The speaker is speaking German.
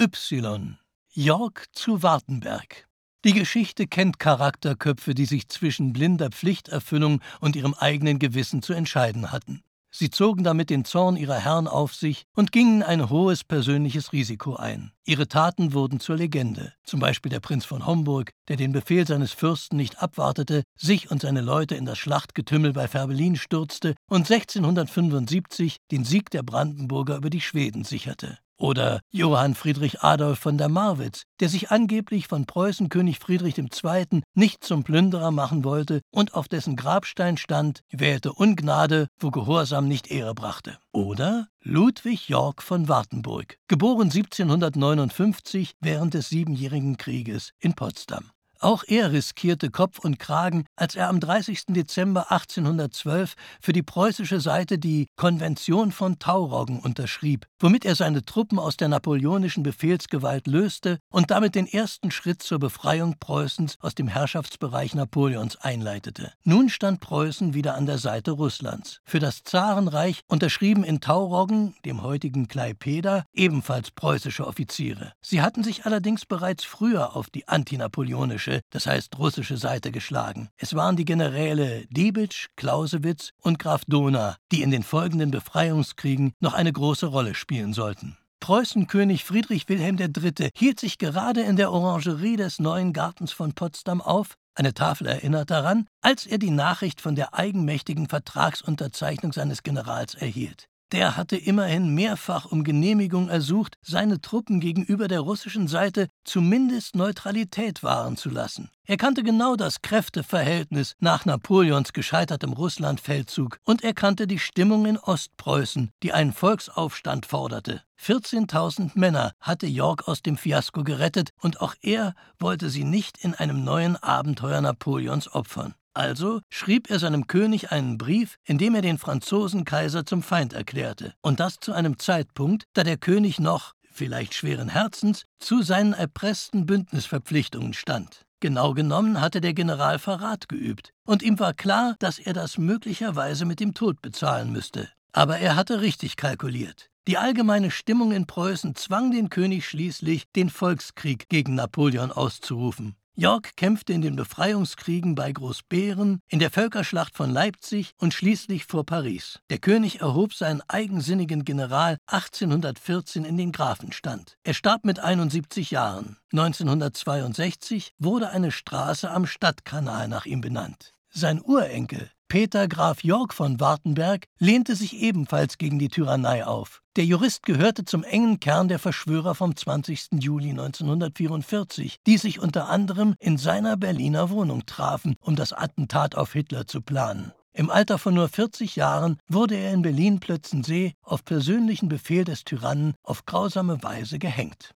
Y. York zu Wartenberg. Die Geschichte kennt Charakterköpfe, die sich zwischen blinder Pflichterfüllung und ihrem eigenen Gewissen zu entscheiden hatten. Sie zogen damit den Zorn ihrer Herren auf sich und gingen ein hohes persönliches Risiko ein. Ihre Taten wurden zur Legende. Zum Beispiel der Prinz von Homburg, der den Befehl seines Fürsten nicht abwartete, sich und seine Leute in das Schlachtgetümmel bei Färbelin stürzte und 1675 den Sieg der Brandenburger über die Schweden sicherte. Oder Johann Friedrich Adolf von der Marwitz, der sich angeblich von Preußenkönig Friedrich II. nicht zum Plünderer machen wollte und auf dessen Grabstein stand, wählte Ungnade, wo Gehorsam nicht Ehre brachte. Oder Ludwig York von Wartenburg, geboren 1759 während des Siebenjährigen Krieges in Potsdam. Auch er riskierte Kopf und Kragen, als er am 30. Dezember 1812 für die preußische Seite die Konvention von Tauroggen unterschrieb, womit er seine Truppen aus der napoleonischen Befehlsgewalt löste und damit den ersten Schritt zur Befreiung Preußens aus dem Herrschaftsbereich Napoleons einleitete. Nun stand Preußen wieder an der Seite Russlands. Für das Zarenreich unterschrieben in Tauroggen, dem heutigen Klaipeda, ebenfalls preußische Offiziere. Sie hatten sich allerdings bereits früher auf die antinapoleonische polnische, das heißt russische Seite geschlagen. Es waren die Generäle Diebitsch, Clausewitz und Graf Dohna, die in den folgenden Befreiungskriegen noch eine große Rolle spielen sollten. Preußenkönig Friedrich Wilhelm III. hielt sich gerade in der Orangerie des neuen Gartens von Potsdam auf, eine Tafel erinnert daran, als er die Nachricht von der eigenmächtigen Vertragsunterzeichnung seines Generals erhielt. Der hatte immerhin mehrfach um Genehmigung ersucht, seine Truppen gegenüber der russischen Seite zumindest Neutralität wahren zu lassen. Er kannte genau das Kräfteverhältnis nach Napoleons gescheitertem Russlandfeldzug und er kannte die Stimmung in Ostpreußen, die einen Volksaufstand forderte. 14.000 Männer hatte York aus dem Fiasko gerettet und auch er wollte sie nicht in einem neuen Abenteuer Napoleons opfern. Also schrieb er seinem König einen Brief, in dem er den Franzosenkaiser zum Feind erklärte, und das zu einem Zeitpunkt, da der König noch, vielleicht schweren Herzens, zu seinen erpressten Bündnisverpflichtungen stand. Genau genommen hatte der General Verrat geübt, und ihm war klar, dass er das möglicherweise mit dem Tod bezahlen müsste. Aber er hatte richtig kalkuliert. Die allgemeine Stimmung in Preußen zwang den König schließlich, den Volkskrieg gegen Napoleon auszurufen. York kämpfte in den Befreiungskriegen bei Großbeeren, in der Völkerschlacht von Leipzig und schließlich vor Paris. Der König erhob seinen eigensinnigen General 1814 in den Grafenstand. Er starb mit 71 Jahren. 1962 wurde eine Straße am Stadtkanal nach ihm benannt. Sein Urenkel, Peter Graf York von Wartenberg lehnte sich ebenfalls gegen die Tyrannei auf. Der Jurist gehörte zum engen Kern der Verschwörer vom 20. Juli 1944, die sich unter anderem in seiner Berliner Wohnung trafen, um das Attentat auf Hitler zu planen. Im Alter von nur 40 Jahren wurde er in Berlin-Plötzensee auf persönlichen Befehl des Tyrannen auf grausame Weise gehängt.